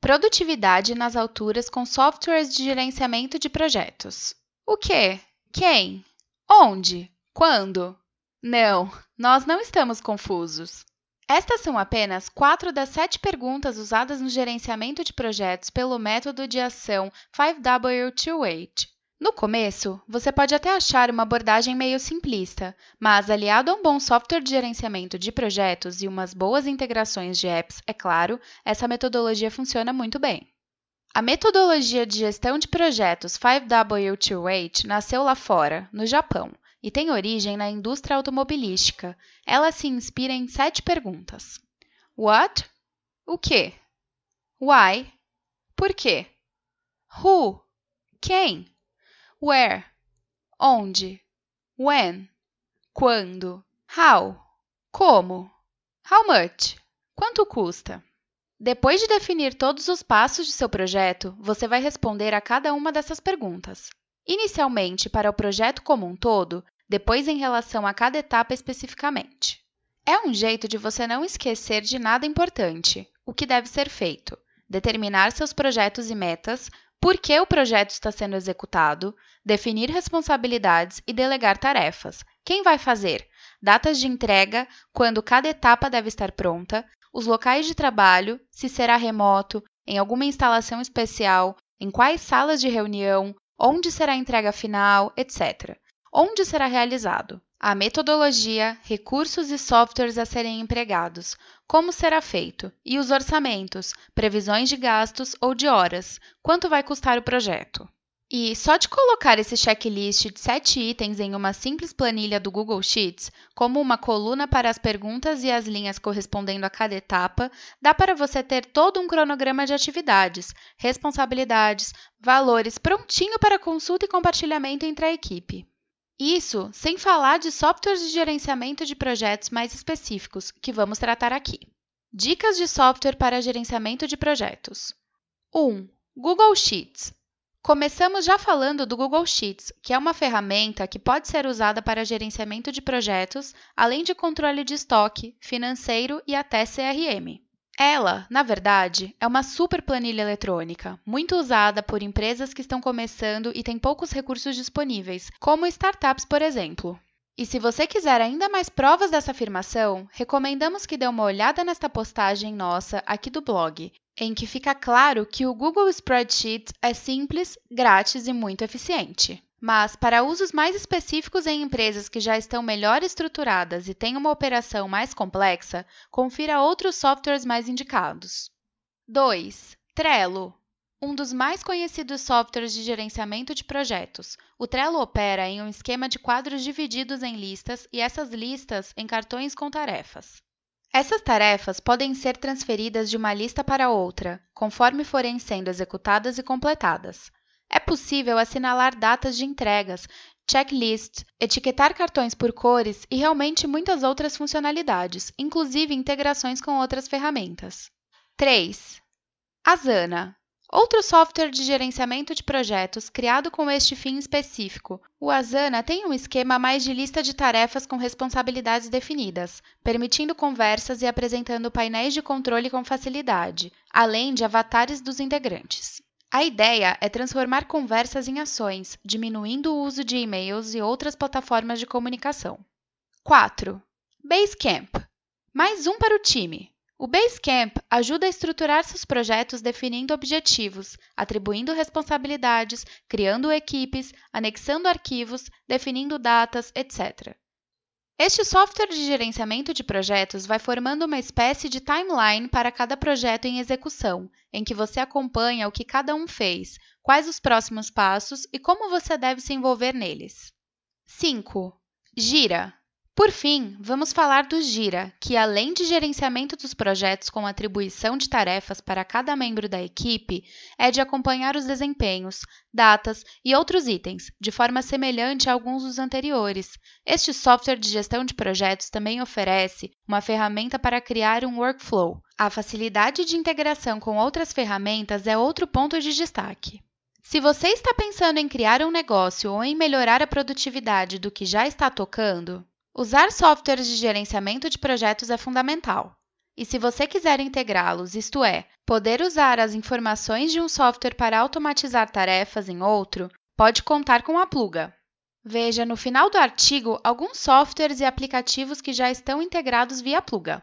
Produtividade nas alturas com softwares de gerenciamento de projetos. O que? Quem? Onde? Quando? Não, nós não estamos confusos. Estas são apenas quatro das sete perguntas usadas no gerenciamento de projetos pelo método de ação 5W28. No começo, você pode até achar uma abordagem meio simplista, mas aliado a um bom software de gerenciamento de projetos e umas boas integrações de apps, é claro, essa metodologia funciona muito bem. A metodologia de gestão de projetos 5W28 nasceu lá fora, no Japão, e tem origem na indústria automobilística. Ela se inspira em sete perguntas: What? O que? Why? Por quê? Who? Quem? Where? Onde? When? Quando? How? Como? How much? Quanto custa? Depois de definir todos os passos de seu projeto, você vai responder a cada uma dessas perguntas. Inicialmente para o projeto como um todo, depois em relação a cada etapa especificamente. É um jeito de você não esquecer de nada importante, o que deve ser feito, determinar seus projetos e metas, por que o projeto está sendo executado, definir responsabilidades e delegar tarefas. Quem vai fazer? Datas de entrega, quando cada etapa deve estar pronta, os locais de trabalho, se será remoto, em alguma instalação especial, em quais salas de reunião, onde será a entrega final, etc. Onde será realizado? A metodologia, recursos e softwares a serem empregados, como será feito, e os orçamentos, previsões de gastos ou de horas, quanto vai custar o projeto. E só de colocar esse checklist de sete itens em uma simples planilha do Google Sheets, como uma coluna para as perguntas e as linhas correspondendo a cada etapa, dá para você ter todo um cronograma de atividades, responsabilidades, valores prontinho para consulta e compartilhamento entre a equipe. Isso sem falar de softwares de gerenciamento de projetos mais específicos, que vamos tratar aqui. Dicas de software para gerenciamento de projetos. 1. Google Sheets. Começamos já falando do Google Sheets, que é uma ferramenta que pode ser usada para gerenciamento de projetos, além de controle de estoque, financeiro e até CRM. Ela, na verdade, é uma super planilha eletrônica, muito usada por empresas que estão começando e têm poucos recursos disponíveis, como startups, por exemplo. E se você quiser ainda mais provas dessa afirmação, recomendamos que dê uma olhada nesta postagem nossa aqui do blog, em que fica claro que o Google Spreadsheet é simples, grátis e muito eficiente. Mas, para usos mais específicos em empresas que já estão melhor estruturadas e têm uma operação mais complexa, confira outros softwares mais indicados. 2. Trello. Um dos mais conhecidos softwares de gerenciamento de projetos. O Trello opera em um esquema de quadros divididos em listas e essas listas em cartões com tarefas. Essas tarefas podem ser transferidas de uma lista para outra, conforme forem sendo executadas e completadas. É possível assinalar datas de entregas, checklists, etiquetar cartões por cores e realmente muitas outras funcionalidades, inclusive integrações com outras ferramentas. 3. Asana. Outro software de gerenciamento de projetos criado com este fim específico. O Asana tem um esquema mais de lista de tarefas com responsabilidades definidas, permitindo conversas e apresentando painéis de controle com facilidade, além de avatares dos integrantes. A ideia é transformar conversas em ações, diminuindo o uso de e-mails e outras plataformas de comunicação. 4. Basecamp. Mais um para o time. O Basecamp ajuda a estruturar seus projetos definindo objetivos, atribuindo responsabilidades, criando equipes, anexando arquivos, definindo datas, etc. Este software de gerenciamento de projetos vai formando uma espécie de timeline para cada projeto em execução, em que você acompanha o que cada um fez, quais os próximos passos e como você deve se envolver neles. 5. Gira. Por fim, vamos falar do Gira, que além de gerenciamento dos projetos com atribuição de tarefas para cada membro da equipe, é de acompanhar os desempenhos, datas e outros itens, de forma semelhante a alguns dos anteriores. Este software de gestão de projetos também oferece uma ferramenta para criar um workflow. A facilidade de integração com outras ferramentas é outro ponto de destaque. Se você está pensando em criar um negócio ou em melhorar a produtividade do que já está tocando, Usar softwares de gerenciamento de projetos é fundamental. E se você quiser integrá-los, isto é, poder usar as informações de um software para automatizar tarefas em outro, pode contar com a Pluga. Veja no final do artigo alguns softwares e aplicativos que já estão integrados via Pluga.